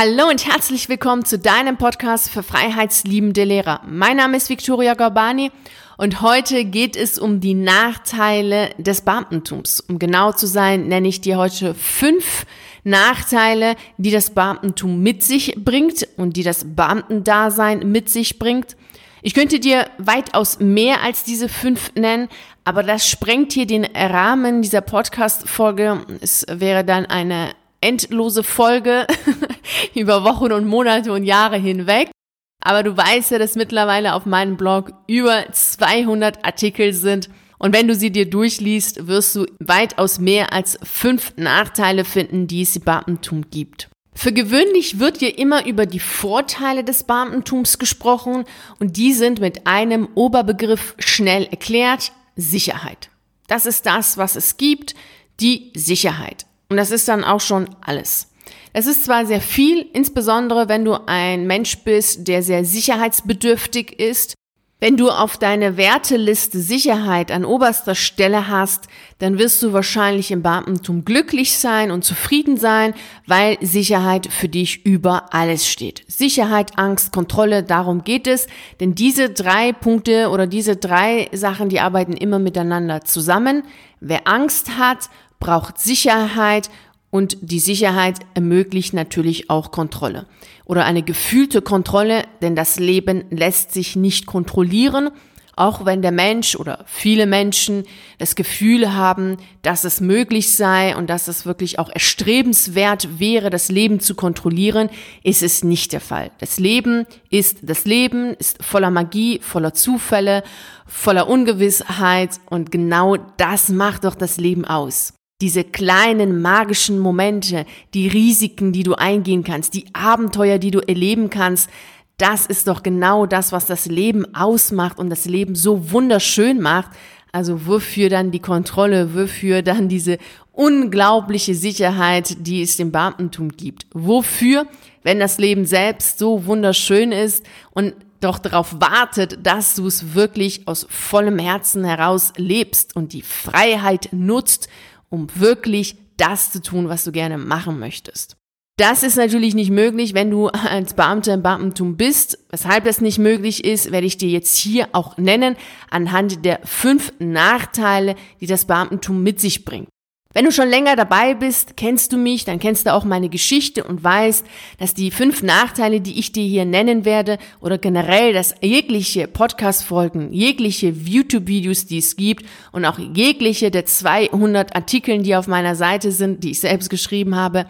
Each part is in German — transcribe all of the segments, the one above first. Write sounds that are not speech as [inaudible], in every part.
Hallo und herzlich willkommen zu deinem Podcast für freiheitsliebende Lehrer. Mein Name ist Victoria Gorbani und heute geht es um die Nachteile des Beamtentums. Um genau zu sein, nenne ich dir heute fünf Nachteile, die das Beamtentum mit sich bringt und die das Beamtendasein mit sich bringt. Ich könnte dir weitaus mehr als diese fünf nennen, aber das sprengt hier den Rahmen dieser Podcast-Folge. Es wäre dann eine endlose Folge [laughs] über Wochen und Monate und Jahre hinweg. Aber du weißt ja, dass mittlerweile auf meinem Blog über 200 Artikel sind. Und wenn du sie dir durchliest, wirst du weitaus mehr als fünf Nachteile finden, die es im Beamtentum gibt. Für gewöhnlich wird hier immer über die Vorteile des Beamtentums gesprochen und die sind mit einem Oberbegriff schnell erklärt, Sicherheit. Das ist das, was es gibt, die Sicherheit. Und das ist dann auch schon alles. Es ist zwar sehr viel, insbesondere wenn du ein Mensch bist, der sehr sicherheitsbedürftig ist. Wenn du auf deine Werteliste Sicherheit an oberster Stelle hast, dann wirst du wahrscheinlich im Beamtentum glücklich sein und zufrieden sein, weil Sicherheit für dich über alles steht. Sicherheit, Angst, Kontrolle, darum geht es, denn diese drei Punkte oder diese drei Sachen, die arbeiten immer miteinander zusammen. Wer Angst hat, braucht Sicherheit und die Sicherheit ermöglicht natürlich auch Kontrolle. Oder eine gefühlte Kontrolle, denn das Leben lässt sich nicht kontrollieren, auch wenn der Mensch oder viele Menschen das Gefühl haben, dass es möglich sei und dass es wirklich auch erstrebenswert wäre, das Leben zu kontrollieren, ist es nicht der Fall. Das Leben ist das Leben, ist voller Magie, voller Zufälle, voller Ungewissheit und genau das macht doch das Leben aus diese kleinen magischen Momente, die Risiken, die du eingehen kannst, die Abenteuer, die du erleben kannst, das ist doch genau das, was das Leben ausmacht und das Leben so wunderschön macht. Also wofür dann die Kontrolle, wofür dann diese unglaubliche Sicherheit, die es dem Beamtentum gibt? Wofür, wenn das Leben selbst so wunderschön ist und doch darauf wartet, dass du es wirklich aus vollem Herzen heraus lebst und die Freiheit nutzt um wirklich das zu tun, was du gerne machen möchtest. Das ist natürlich nicht möglich, wenn du als Beamter im Beamtentum bist. Weshalb das nicht möglich ist, werde ich dir jetzt hier auch nennen, anhand der fünf Nachteile, die das Beamtentum mit sich bringt. Wenn du schon länger dabei bist, kennst du mich, dann kennst du auch meine Geschichte und weißt, dass die fünf Nachteile, die ich dir hier nennen werde, oder generell, dass jegliche Podcast-Folgen, jegliche YouTube-Videos, die es gibt und auch jegliche der 200 Artikeln, die auf meiner Seite sind, die ich selbst geschrieben habe,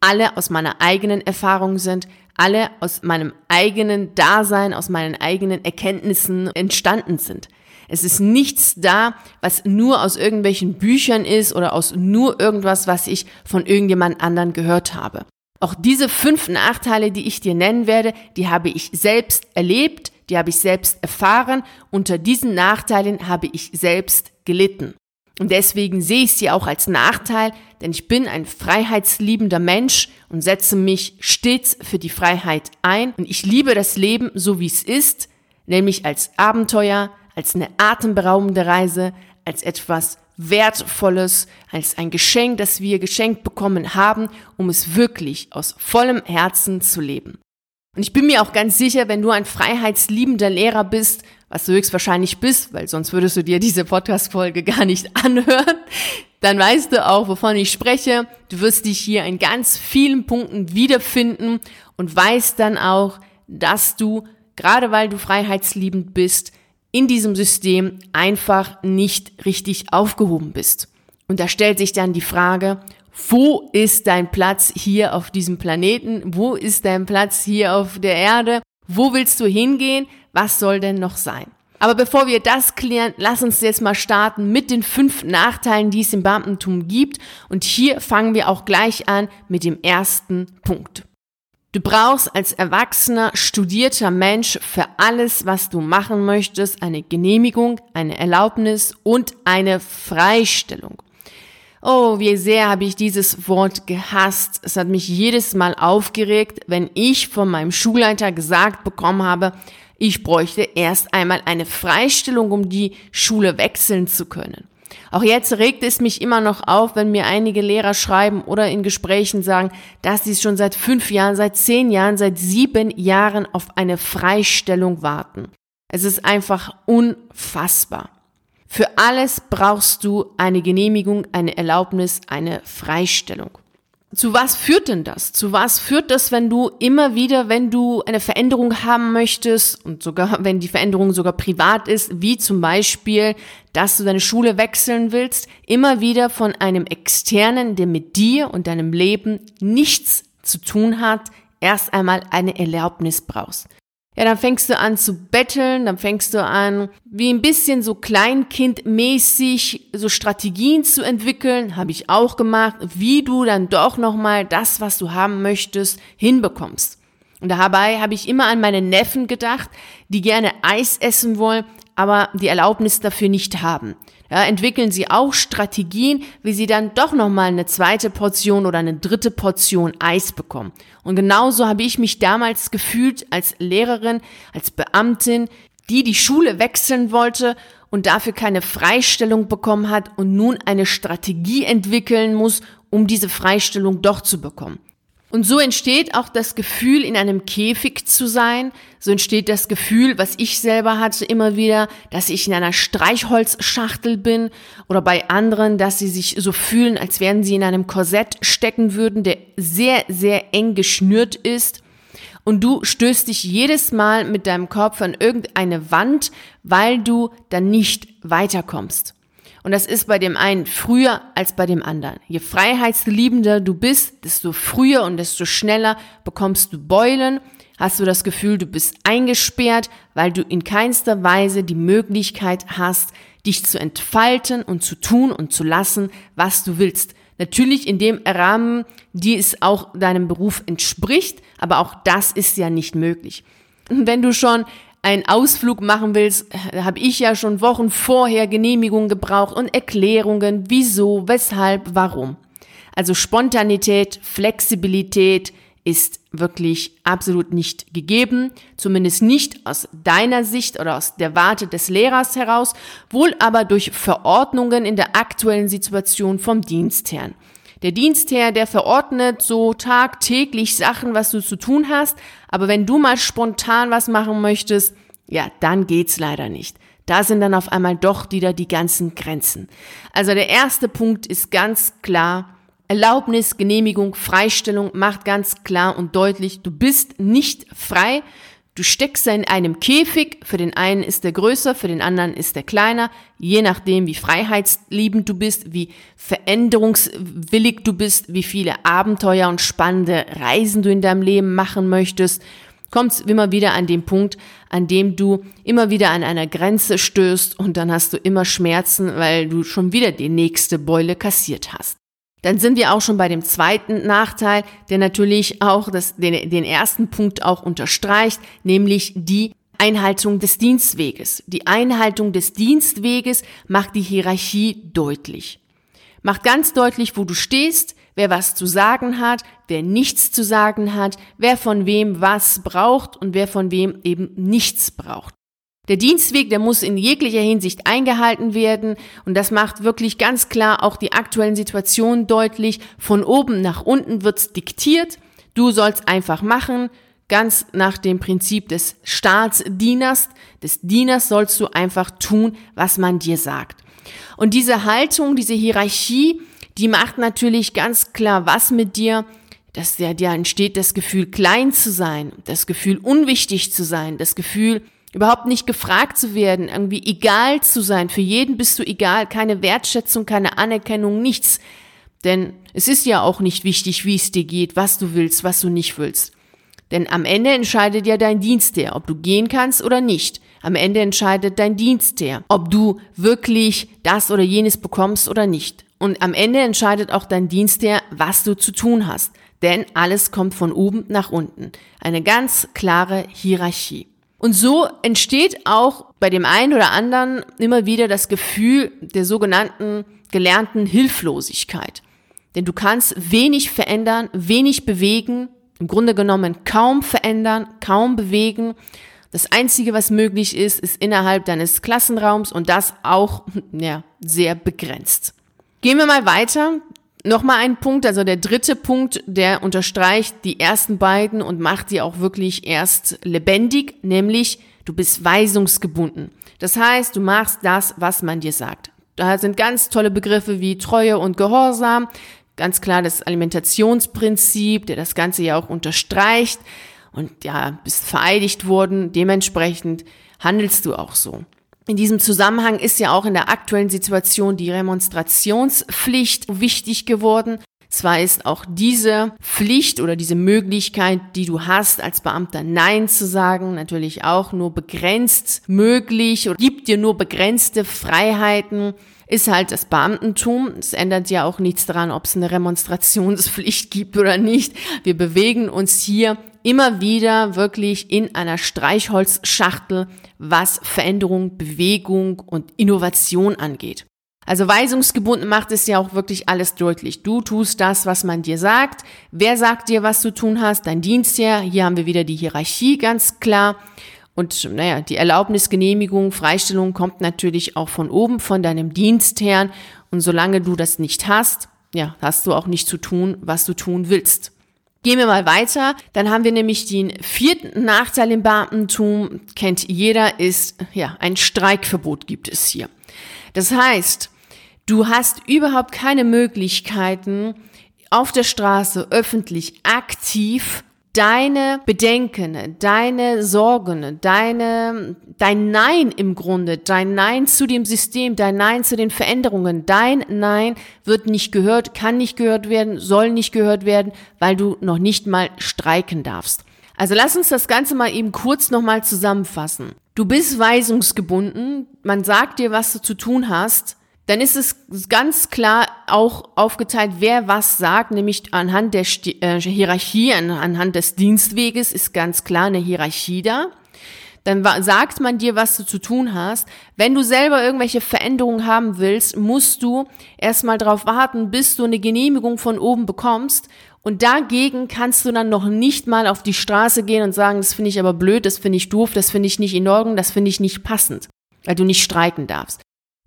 alle aus meiner eigenen Erfahrung sind, alle aus meinem eigenen Dasein, aus meinen eigenen Erkenntnissen entstanden sind. Es ist nichts da, was nur aus irgendwelchen Büchern ist oder aus nur irgendwas, was ich von irgendjemand anderen gehört habe. Auch diese fünf Nachteile, die ich dir nennen werde, die habe ich selbst erlebt, die habe ich selbst erfahren. Unter diesen Nachteilen habe ich selbst gelitten. Und deswegen sehe ich sie auch als Nachteil, denn ich bin ein freiheitsliebender Mensch und setze mich stets für die Freiheit ein. Und ich liebe das Leben so, wie es ist, nämlich als Abenteuer, als eine atemberaubende Reise, als etwas Wertvolles, als ein Geschenk, das wir geschenkt bekommen haben, um es wirklich aus vollem Herzen zu leben. Und ich bin mir auch ganz sicher, wenn du ein freiheitsliebender Lehrer bist, was du höchstwahrscheinlich bist, weil sonst würdest du dir diese Podcast-Folge gar nicht [laughs] anhören, dann weißt du auch, wovon ich spreche. Du wirst dich hier in ganz vielen Punkten wiederfinden und weißt dann auch, dass du, gerade weil du freiheitsliebend bist, in diesem System einfach nicht richtig aufgehoben bist. Und da stellt sich dann die Frage, wo ist dein Platz hier auf diesem Planeten? Wo ist dein Platz hier auf der Erde? Wo willst du hingehen? Was soll denn noch sein? Aber bevor wir das klären, lass uns jetzt mal starten mit den fünf Nachteilen, die es im Beamtentum gibt. Und hier fangen wir auch gleich an mit dem ersten Punkt. Du brauchst als erwachsener, studierter Mensch für alles, was du machen möchtest, eine Genehmigung, eine Erlaubnis und eine Freistellung. Oh, wie sehr habe ich dieses Wort gehasst. Es hat mich jedes Mal aufgeregt, wenn ich von meinem Schulleiter gesagt bekommen habe, ich bräuchte erst einmal eine Freistellung, um die Schule wechseln zu können. Auch jetzt regt es mich immer noch auf, wenn mir einige Lehrer schreiben oder in Gesprächen sagen, dass sie schon seit fünf Jahren, seit zehn Jahren, seit sieben Jahren auf eine Freistellung warten. Es ist einfach unfassbar. Für alles brauchst du eine Genehmigung, eine Erlaubnis, eine Freistellung. Zu was führt denn das? Zu was führt das, wenn du immer wieder, wenn du eine Veränderung haben möchtest und sogar, [laughs] wenn die Veränderung sogar privat ist, wie zum Beispiel, dass du deine Schule wechseln willst, immer wieder von einem Externen, der mit dir und deinem Leben nichts zu tun hat, erst einmal eine Erlaubnis brauchst ja, dann fängst du an zu betteln, dann fängst du an, wie ein bisschen so kleinkindmäßig so Strategien zu entwickeln, habe ich auch gemacht, wie du dann doch nochmal das, was du haben möchtest, hinbekommst. Und dabei habe ich immer an meine Neffen gedacht, die gerne Eis essen wollen, aber die Erlaubnis dafür nicht haben. Ja, entwickeln sie auch Strategien, wie sie dann doch nochmal eine zweite Portion oder eine dritte Portion Eis bekommen. Und genauso habe ich mich damals gefühlt als Lehrerin, als Beamtin, die die Schule wechseln wollte und dafür keine Freistellung bekommen hat und nun eine Strategie entwickeln muss, um diese Freistellung doch zu bekommen. Und so entsteht auch das Gefühl, in einem Käfig zu sein. So entsteht das Gefühl, was ich selber hatte immer wieder, dass ich in einer Streichholzschachtel bin oder bei anderen, dass sie sich so fühlen, als wären sie in einem Korsett stecken würden, der sehr, sehr eng geschnürt ist. Und du stößt dich jedes Mal mit deinem Kopf an irgendeine Wand, weil du dann nicht weiterkommst. Und das ist bei dem einen früher als bei dem anderen. Je freiheitsliebender du bist, desto früher und desto schneller bekommst du Beulen, hast du das Gefühl, du bist eingesperrt, weil du in keinster Weise die Möglichkeit hast, dich zu entfalten und zu tun und zu lassen, was du willst. Natürlich in dem Rahmen, die es auch deinem Beruf entspricht, aber auch das ist ja nicht möglich. Wenn du schon einen Ausflug machen willst, habe ich ja schon Wochen vorher Genehmigungen gebraucht und Erklärungen, wieso, weshalb, warum. Also Spontanität, Flexibilität ist wirklich absolut nicht gegeben, zumindest nicht aus deiner Sicht oder aus der Warte des Lehrers heraus, wohl aber durch Verordnungen in der aktuellen Situation vom Dienstherrn. Der Dienstherr, der verordnet so tagtäglich Sachen, was du zu tun hast, aber wenn du mal spontan was machen möchtest, ja, dann geht's leider nicht. Da sind dann auf einmal doch wieder die ganzen Grenzen. Also der erste Punkt ist ganz klar, Erlaubnis, Genehmigung, Freistellung macht ganz klar und deutlich, du bist nicht frei, Du steckst in einem Käfig, für den einen ist der größer, für den anderen ist der kleiner, je nachdem, wie freiheitsliebend du bist, wie veränderungswillig du bist, wie viele Abenteuer und spannende Reisen du in deinem Leben machen möchtest, kommst immer wieder an den Punkt, an dem du immer wieder an einer Grenze stößt und dann hast du immer Schmerzen, weil du schon wieder die nächste Beule kassiert hast. Dann sind wir auch schon bei dem zweiten Nachteil, der natürlich auch das, den, den ersten Punkt auch unterstreicht, nämlich die Einhaltung des Dienstweges. Die Einhaltung des Dienstweges macht die Hierarchie deutlich. Macht ganz deutlich, wo du stehst, wer was zu sagen hat, wer nichts zu sagen hat, wer von wem was braucht und wer von wem eben nichts braucht. Der Dienstweg, der muss in jeglicher Hinsicht eingehalten werden und das macht wirklich ganz klar auch die aktuellen Situationen deutlich. Von oben nach unten wird's diktiert. Du sollst einfach machen, ganz nach dem Prinzip des Staatsdieners. Des Dieners sollst du einfach tun, was man dir sagt. Und diese Haltung, diese Hierarchie, die macht natürlich ganz klar was mit dir, dass ja, dir entsteht das Gefühl, klein zu sein, das Gefühl, unwichtig zu sein, das Gefühl, überhaupt nicht gefragt zu werden, irgendwie egal zu sein. Für jeden bist du egal, keine Wertschätzung, keine Anerkennung, nichts. Denn es ist ja auch nicht wichtig, wie es dir geht, was du willst, was du nicht willst. Denn am Ende entscheidet ja dein Dienstherr, ob du gehen kannst oder nicht. Am Ende entscheidet dein Dienstherr, ob du wirklich das oder jenes bekommst oder nicht. Und am Ende entscheidet auch dein Dienstherr, was du zu tun hast. Denn alles kommt von oben nach unten. Eine ganz klare Hierarchie. Und so entsteht auch bei dem einen oder anderen immer wieder das Gefühl der sogenannten gelernten Hilflosigkeit. Denn du kannst wenig verändern, wenig bewegen, im Grunde genommen kaum verändern, kaum bewegen. Das Einzige, was möglich ist, ist innerhalb deines Klassenraums und das auch [laughs] ja, sehr begrenzt. Gehen wir mal weiter. Nochmal ein Punkt, also der dritte Punkt, der unterstreicht die ersten beiden und macht die auch wirklich erst lebendig, nämlich du bist weisungsgebunden. Das heißt, du machst das, was man dir sagt. Da sind ganz tolle Begriffe wie Treue und Gehorsam, ganz klar das Alimentationsprinzip, der das Ganze ja auch unterstreicht und ja, bist vereidigt worden, dementsprechend handelst du auch so. In diesem Zusammenhang ist ja auch in der aktuellen Situation die Remonstrationspflicht wichtig geworden. Zwar ist auch diese Pflicht oder diese Möglichkeit, die du hast, als Beamter Nein zu sagen, natürlich auch nur begrenzt möglich oder gibt dir nur begrenzte Freiheiten, ist halt das Beamtentum. Es ändert ja auch nichts daran, ob es eine Remonstrationspflicht [laughs] gibt oder nicht. Wir bewegen uns hier immer wieder wirklich in einer Streichholzschachtel, was Veränderung, Bewegung und Innovation angeht. Also weisungsgebunden macht es ja auch wirklich alles deutlich. Du tust das, was man dir sagt. Wer sagt dir, was du tun hast? Dein Dienstherr. Hier haben wir wieder die Hierarchie ganz klar. Und naja, die Erlaubnis, Genehmigung, Freistellung kommt natürlich auch von oben, von deinem Dienstherrn. Und solange du das nicht hast, ja, hast du auch nicht zu tun, was du tun willst. Gehen wir mal weiter. Dann haben wir nämlich den vierten Nachteil im Beamtentum. Kennt jeder, ist, ja, ein Streikverbot gibt es hier. Das heißt, du hast überhaupt keine Möglichkeiten, auf der Straße öffentlich aktiv deine Bedenken, deine Sorgen, deine, dein Nein im Grunde, dein Nein zu dem System, dein Nein zu den Veränderungen, dein Nein wird nicht gehört, kann nicht gehört werden, soll nicht gehört werden, weil du noch nicht mal streiken darfst. Also lass uns das Ganze mal eben kurz nochmal zusammenfassen. Du bist weisungsgebunden, man sagt dir, was du zu tun hast, dann ist es ganz klar auch aufgeteilt, wer was sagt, nämlich anhand der äh, Hierarchie, anhand des Dienstweges ist ganz klar eine Hierarchie da. Dann sagt man dir, was du zu tun hast. Wenn du selber irgendwelche Veränderungen haben willst, musst du erstmal darauf warten, bis du eine Genehmigung von oben bekommst. Und dagegen kannst du dann noch nicht mal auf die Straße gehen und sagen, das finde ich aber blöd, das finde ich doof, das finde ich nicht in Ordnung, das finde ich nicht passend, weil du nicht streiken darfst.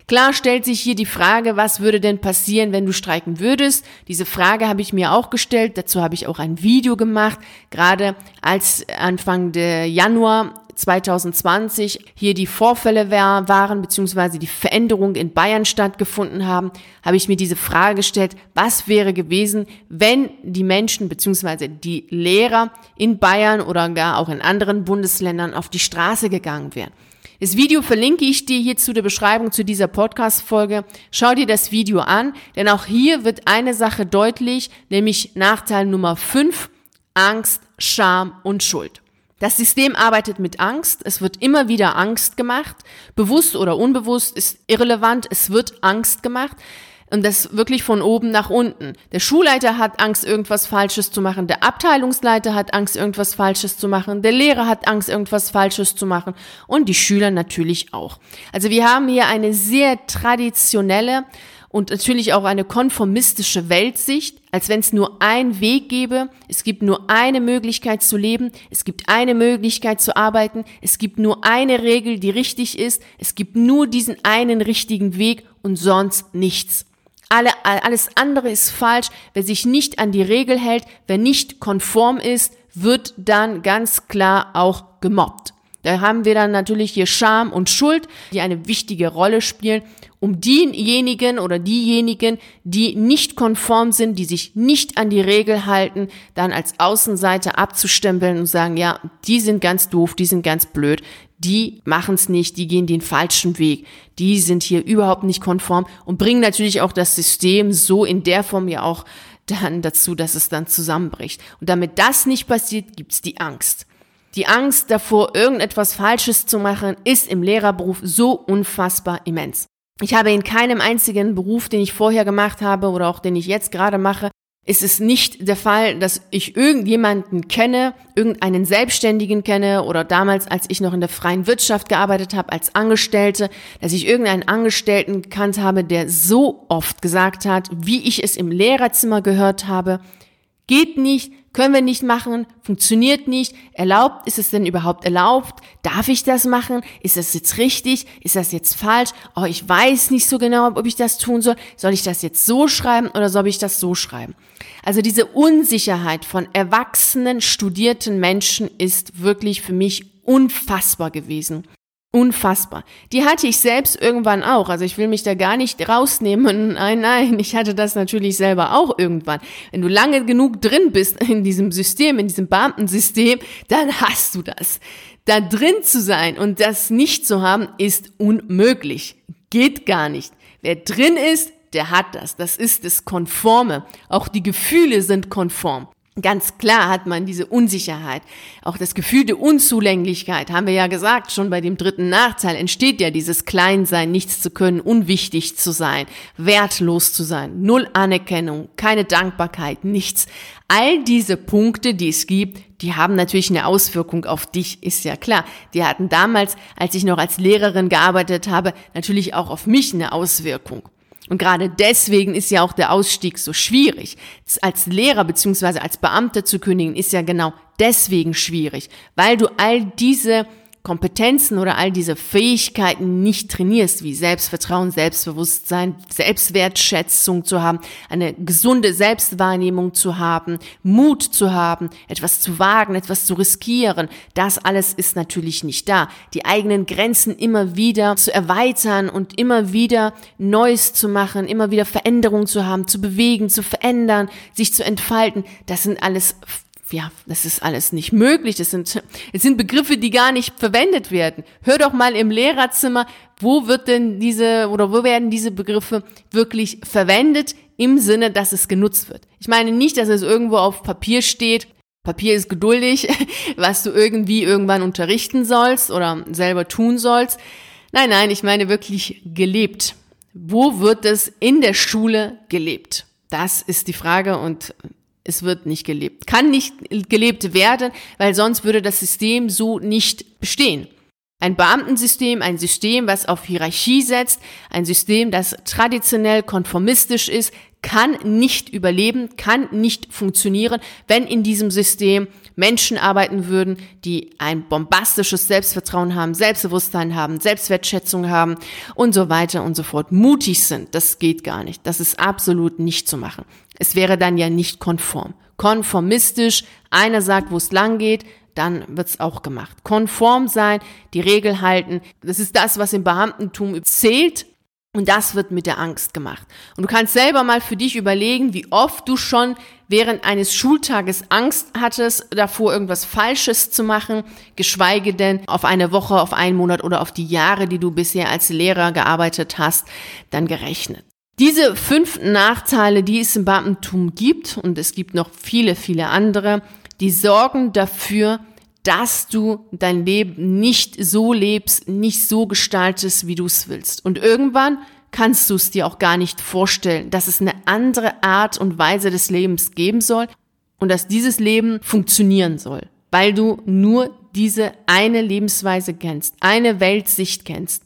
Klar stellt sich hier die Frage, was würde denn passieren, wenn du streiken würdest? Diese Frage habe ich mir auch gestellt. Dazu habe ich auch ein Video gemacht. Gerade als Anfang der Januar 2020 hier die Vorfälle waren, beziehungsweise die Veränderungen in Bayern stattgefunden haben, habe ich mir diese Frage gestellt, was wäre gewesen, wenn die Menschen, beziehungsweise die Lehrer in Bayern oder gar auch in anderen Bundesländern auf die Straße gegangen wären. Das Video verlinke ich dir hier zu der Beschreibung zu dieser Podcast-Folge. Schau dir das Video an, denn auch hier wird eine Sache deutlich, nämlich Nachteil Nummer 5, Angst, Scham und Schuld. Das System arbeitet mit Angst. Es wird immer wieder Angst gemacht. Bewusst oder unbewusst ist irrelevant. Es wird Angst gemacht. Und das wirklich von oben nach unten. Der Schulleiter hat Angst, irgendwas Falsches zu machen. Der Abteilungsleiter hat Angst, irgendwas Falsches zu machen. Der Lehrer hat Angst, irgendwas Falsches zu machen. Und die Schüler natürlich auch. Also wir haben hier eine sehr traditionelle und natürlich auch eine konformistische Weltsicht, als wenn es nur einen Weg gäbe, es gibt nur eine Möglichkeit zu leben, es gibt eine Möglichkeit zu arbeiten, es gibt nur eine Regel, die richtig ist, es gibt nur diesen einen richtigen Weg und sonst nichts. Alle, alles andere ist falsch. Wer sich nicht an die Regel hält, wer nicht konform ist, wird dann ganz klar auch gemobbt. Da haben wir dann natürlich hier Scham und Schuld, die eine wichtige Rolle spielen, um diejenigen oder diejenigen, die nicht konform sind, die sich nicht an die Regel halten, dann als Außenseiter abzustempeln und sagen, ja, die sind ganz doof, die sind ganz blöd, die machen es nicht, die gehen den falschen Weg, die sind hier überhaupt nicht konform und bringen natürlich auch das System so in der Form ja auch dann dazu, dass es dann zusammenbricht. Und damit das nicht passiert, gibt's die Angst. Die Angst davor, irgendetwas Falsches zu machen, ist im Lehrerberuf so unfassbar immens. Ich habe in keinem einzigen Beruf, den ich vorher gemacht habe oder auch den ich jetzt gerade mache, ist es nicht der Fall, dass ich irgendjemanden kenne, irgendeinen Selbstständigen kenne oder damals, als ich noch in der freien Wirtschaft gearbeitet habe als Angestellte, dass ich irgendeinen Angestellten gekannt habe, der so oft gesagt hat, wie ich es im Lehrerzimmer gehört habe, geht nicht, können wir nicht machen, funktioniert nicht, erlaubt, ist es denn überhaupt erlaubt, darf ich das machen, ist das jetzt richtig, ist das jetzt falsch, oh, ich weiß nicht so genau, ob ich das tun soll, soll ich das jetzt so schreiben oder soll ich das so schreiben? Also diese Unsicherheit von erwachsenen, studierten Menschen ist wirklich für mich unfassbar gewesen. Unfassbar. Die hatte ich selbst irgendwann auch. Also ich will mich da gar nicht rausnehmen. [laughs] Nein, nein, ich hatte das natürlich selber auch irgendwann. Wenn du lange genug drin bist in diesem System, in diesem Beamtensystem, dann hast du das. Da drin zu sein und das nicht zu haben, ist unmöglich. Geht gar nicht. Wer drin ist, der hat das. Das ist das Konforme. Auch die Gefühle sind konform. Ganz klar hat man diese Unsicherheit. Auch das Gefühl der Unzulänglichkeit, haben wir ja gesagt, schon bei dem dritten Nachteil entsteht ja dieses Kleinsein, nichts zu können, unwichtig zu sein, wertlos zu sein, null Anerkennung, keine Dankbarkeit, nichts. All diese Punkte, die es gibt, die haben natürlich eine Auswirkung auf dich, ist ja klar. Die hatten damals, als ich noch als Lehrerin gearbeitet habe, natürlich auch auf mich eine Auswirkung. Und gerade deswegen ist ja auch der Ausstieg so schwierig. Als Lehrer beziehungsweise als Beamter zu kündigen, ist ja genau deswegen schwierig, weil du all diese Kompetenzen oder all diese Fähigkeiten nicht trainierst, wie Selbstvertrauen, Selbstbewusstsein, Selbstwertschätzung zu haben, eine gesunde Selbstwahrnehmung zu haben, Mut zu haben, etwas zu wagen, etwas zu riskieren, das alles ist natürlich nicht da. Die eigenen Grenzen immer wieder zu erweitern und immer wieder Neues zu machen, immer wieder Veränderungen zu haben, zu bewegen, zu verändern, sich zu entfalten, das sind alles ja, das ist alles nicht möglich. Das sind, es sind Begriffe, die gar nicht verwendet werden. Hör doch mal im Lehrerzimmer, wo wird denn diese oder wo werden diese Begriffe wirklich verwendet im Sinne, dass es genutzt wird. Ich meine nicht, dass es irgendwo auf Papier steht. Papier ist geduldig, [laughs] was du irgendwie irgendwann unterrichten sollst oder selber tun sollst. Nein, nein, ich meine wirklich gelebt. Wo wird es in der Schule gelebt? Das ist die Frage und es wird nicht gelebt. Kann nicht gelebt werden, weil sonst würde das System so nicht bestehen. Ein Beamtensystem, ein System, was auf Hierarchie setzt, ein System, das traditionell konformistisch ist, kann nicht überleben, kann nicht funktionieren, wenn in diesem System Menschen arbeiten würden, die ein bombastisches Selbstvertrauen haben, Selbstbewusstsein haben, Selbstwertschätzung haben und so weiter und so fort, mutig sind. Das geht gar nicht. Das ist absolut nicht zu machen. Es wäre dann ja nicht konform. Konformistisch, einer sagt, wo es lang geht, dann wird's auch gemacht. Konform sein, die Regel halten, das ist das, was im Beamtentum zählt und das wird mit der Angst gemacht. Und du kannst selber mal für dich überlegen, wie oft du schon während eines Schultages Angst hattest, davor irgendwas Falsches zu machen, geschweige denn auf eine Woche, auf einen Monat oder auf die Jahre, die du bisher als Lehrer gearbeitet hast, dann gerechnet. Diese fünf Nachteile, die es im Beamtentum gibt, und es gibt noch viele, viele andere, die sorgen dafür, dass du dein Leben nicht so lebst, nicht so gestaltest, wie du es willst. Und irgendwann kannst du es dir auch gar nicht vorstellen, dass es eine andere Art und Weise des Lebens geben soll und dass dieses Leben funktionieren soll, weil du nur diese eine Lebensweise kennst, eine Weltsicht kennst.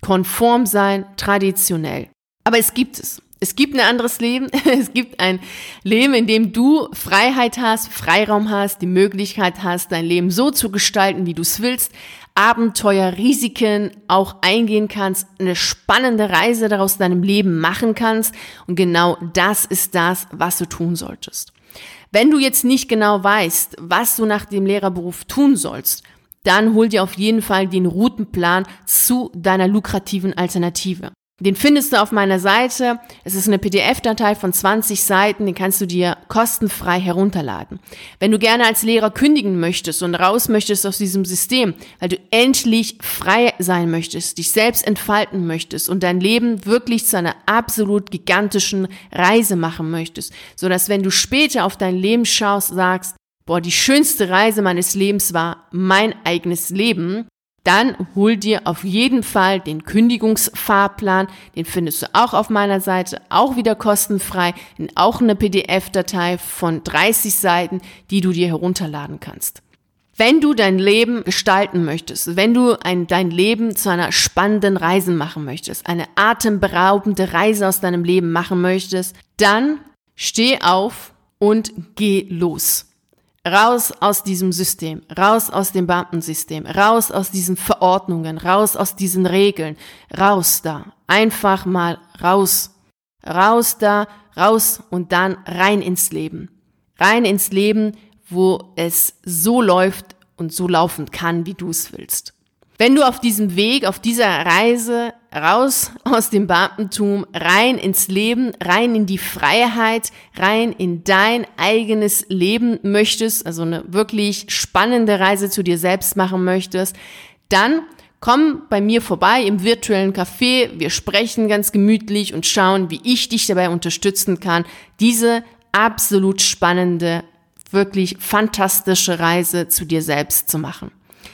Konform sein, traditionell. Aber es gibt es. Es gibt ein anderes Leben. [laughs] Es gibt ein Leben, in dem du Freiheit hast, Freiraum hast, die Möglichkeit hast, dein Leben so zu gestalten, wie du es willst. Abenteuer, Risiken auch eingehen kannst, eine spannende Reise daraus deinem Leben machen kannst. Und genau das ist das, was du tun solltest. Wenn du jetzt nicht genau weißt, was du nach dem Lehrerberuf tun sollst, dann hol dir auf jeden Fall den Routenplan zu deiner lukrativen Alternative. Den findest du auf meiner Seite. Es ist eine PDF-Datei von 20 Seiten, den kannst du dir kostenfrei herunterladen. Wenn du gerne als Lehrer kündigen möchtest und raus möchtest aus diesem System, weil du endlich frei sein möchtest, dich selbst entfalten möchtest und dein Leben wirklich zu einer absolut gigantischen Reise machen möchtest, so dass wenn du später auf dein Leben schaust, sagst, boah, die schönste Reise meines Lebens war mein eigenes Leben, dann hol dir auf jeden Fall den Kündigungsfahrplan. Den findest du auch auf meiner Seite, auch wieder kostenfrei, in auch eine PDF-Datei von 30 Seiten, die du dir herunterladen kannst. Wenn du dein Leben gestalten möchtest, wenn du ein, dein Leben zu einer spannenden Reise machen möchtest, eine atemberaubende Reise aus deinem Leben machen möchtest, dann steh auf und geh los. Raus aus diesem System, raus aus dem Beamtensystem, raus aus diesen Verordnungen, raus aus diesen Regeln, raus da. Einfach mal raus. Raus da, raus und dann rein ins Leben. Rein ins Leben, wo es so läuft und so laufen kann, wie du es willst. Wenn du auf diesem Weg, auf dieser Reise raus aus dem Beamtentum, rein ins Leben, rein in die Freiheit, rein in dein eigenes Leben möchtest, also eine wirklich spannende Reise zu dir selbst machen möchtest, dann komm bei mir vorbei im virtuellen Café. Wir sprechen ganz gemütlich und schauen, wie ich dich dabei unterstützen kann, diese absolut spannende, wirklich fantastische Reise zu dir selbst zu machen.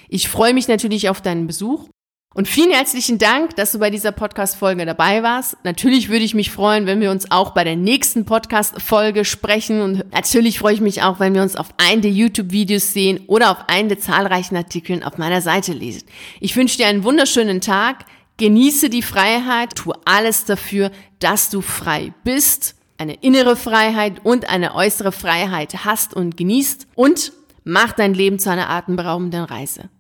Ich freue mich natürlich auf deinen Besuch. Und vielen herzlichen Dank, dass du bei dieser Podcast-Folge dabei warst. Natürlich würde ich mich freuen, wenn wir uns auch bei der nächsten Podcast-Folge sprechen. Und natürlich freue ich mich auch, wenn wir uns auf einen der YouTube-Videos sehen oder auf einen der zahlreichen Artikeln auf meiner Seite lesen. Ich wünsche dir einen wunderschönen Tag. Genieße die Freiheit. Tue alles dafür, dass du frei bist. Eine innere Freiheit und eine äußere Freiheit hast und genießt. Und mach dein Leben zu einer atemberaubenden Reise.